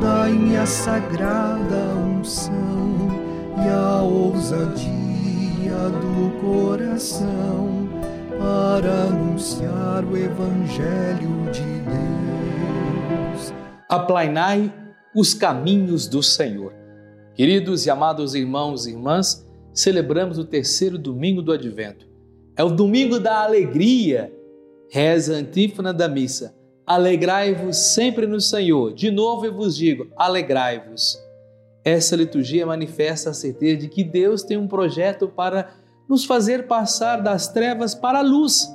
dai-me a sagrada unção e a ousadia do coração para anunciar o Evangelho de Deus. Aplainai os caminhos do Senhor. Queridos e amados irmãos e irmãs, celebramos o terceiro domingo do Advento. É o domingo da alegria. Reza a antífona da missa. Alegrai-vos sempre no Senhor. De novo eu vos digo: alegrai-vos. Essa liturgia manifesta a certeza de que Deus tem um projeto para nos fazer passar das trevas para a luz.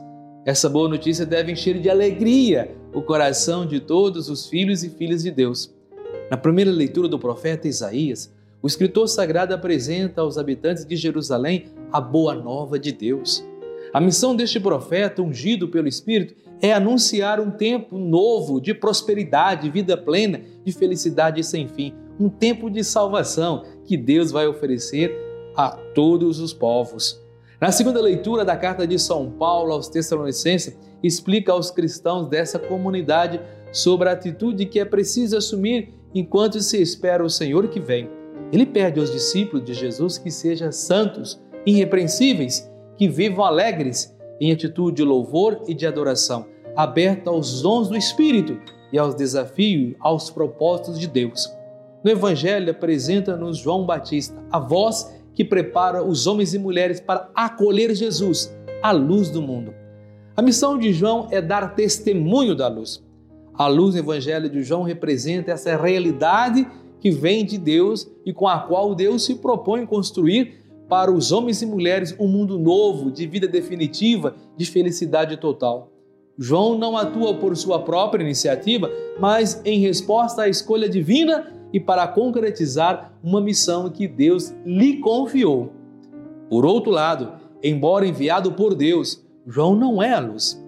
Essa boa notícia deve encher de alegria o coração de todos os filhos e filhas de Deus. Na primeira leitura do profeta Isaías, o escritor sagrado apresenta aos habitantes de Jerusalém a boa nova de Deus. A missão deste profeta, ungido pelo Espírito, é anunciar um tempo novo de prosperidade, vida plena, de felicidade sem fim, um tempo de salvação que Deus vai oferecer a todos os povos. Na segunda leitura da carta de São Paulo aos Tessalonicenses, explica aos cristãos dessa comunidade sobre a atitude que é preciso assumir enquanto se espera o Senhor que vem. Ele pede aos discípulos de Jesus que sejam santos, irrepreensíveis, que vivam alegres, em atitude de louvor e de adoração, aberta aos dons do Espírito e aos desafios, aos propósitos de Deus. No Evangelho apresenta-nos João Batista, a voz que prepara os homens e mulheres para acolher Jesus, a luz do mundo. A missão de João é dar testemunho da luz. A luz do Evangelho de João representa essa realidade que vem de Deus e com a qual Deus se propõe construir para os homens e mulheres um mundo novo, de vida definitiva, de felicidade total. João não atua por sua própria iniciativa, mas em resposta à escolha divina e para concretizar uma missão que Deus lhe confiou. Por outro lado, embora enviado por Deus, João não é a luz.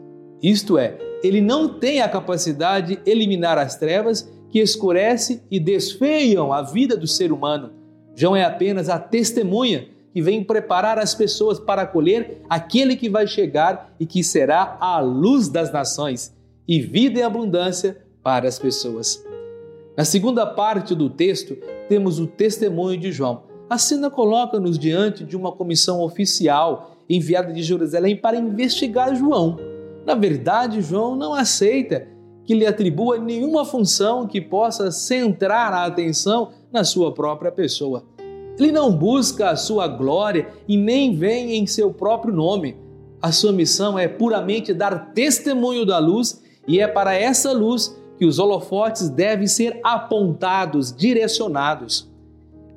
Isto é, ele não tem a capacidade de eliminar as trevas que escurece e desfeiam a vida do ser humano. João é apenas a testemunha que vem preparar as pessoas para acolher aquele que vai chegar e que será a luz das nações e vida em abundância para as pessoas. Na segunda parte do texto, temos o testemunho de João. A cena coloca-nos diante de uma comissão oficial enviada de Jerusalém para investigar João. Na verdade, João não aceita que lhe atribua nenhuma função que possa centrar a atenção na sua própria pessoa. Ele não busca a sua glória e nem vem em seu próprio nome. A sua missão é puramente dar testemunho da luz e é para essa luz que os holofotes devem ser apontados, direcionados.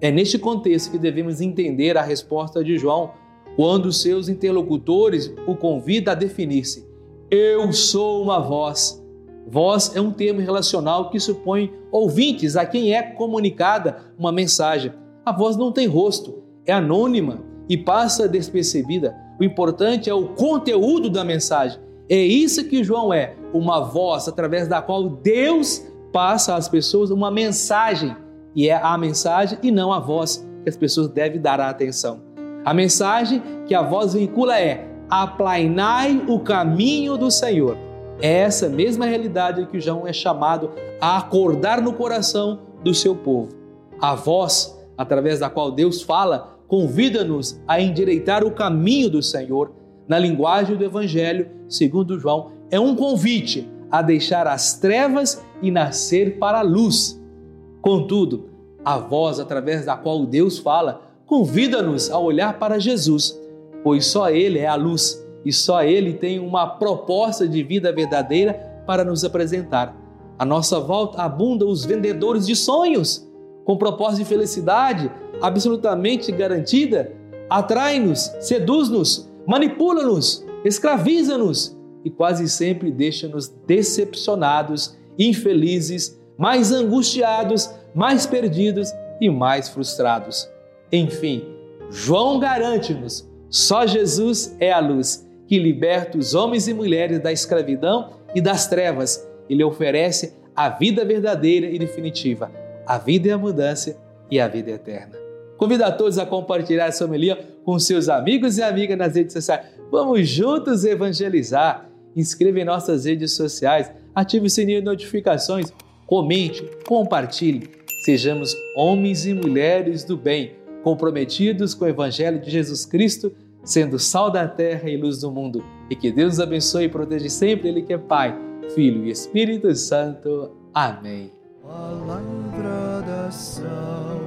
É neste contexto que devemos entender a resposta de João quando seus interlocutores o convidam a definir-se. Eu sou uma voz Voz é um termo relacional que supõe ouvintes a quem é comunicada uma mensagem. A voz não tem rosto, é anônima e passa despercebida. O importante é o conteúdo da mensagem. É isso que João é, uma voz através da qual Deus passa às pessoas uma mensagem. E é a mensagem e não a voz que as pessoas devem dar a atenção. A mensagem que a voz vincula é: aplainai o caminho do Senhor. É essa mesma realidade que João é chamado a acordar no coração do seu povo. A voz, através da qual Deus fala, convida-nos a endireitar o caminho do Senhor. Na linguagem do Evangelho, segundo João, é um convite a deixar as trevas e nascer para a luz. Contudo, a voz através da qual Deus fala convida-nos a olhar para Jesus, pois só Ele é a luz e só Ele tem uma proposta de vida verdadeira para nos apresentar. À nossa volta abundam os vendedores de sonhos, com propósito de felicidade absolutamente garantida. Atrai-nos, seduz-nos, manipula-nos, escraviza-nos e quase sempre deixa-nos decepcionados, infelizes, mais angustiados, mais perdidos e mais frustrados. Enfim, João garante-nos: só Jesus é a luz que liberta os homens e mulheres da escravidão e das trevas. Ele oferece a vida verdadeira e definitiva, a vida em abundância e a vida eterna. Convido a todos a compartilhar essa homilia com seus amigos e amigas nas redes sociais. Vamos juntos evangelizar. Inscreva em nossas redes sociais, ative o sininho de notificações, Comente, compartilhe, sejamos homens e mulheres do bem, comprometidos com o Evangelho de Jesus Cristo, sendo sal da terra e luz do mundo. E que Deus abençoe e proteja sempre Ele que é Pai, Filho e Espírito Santo. Amém salvação.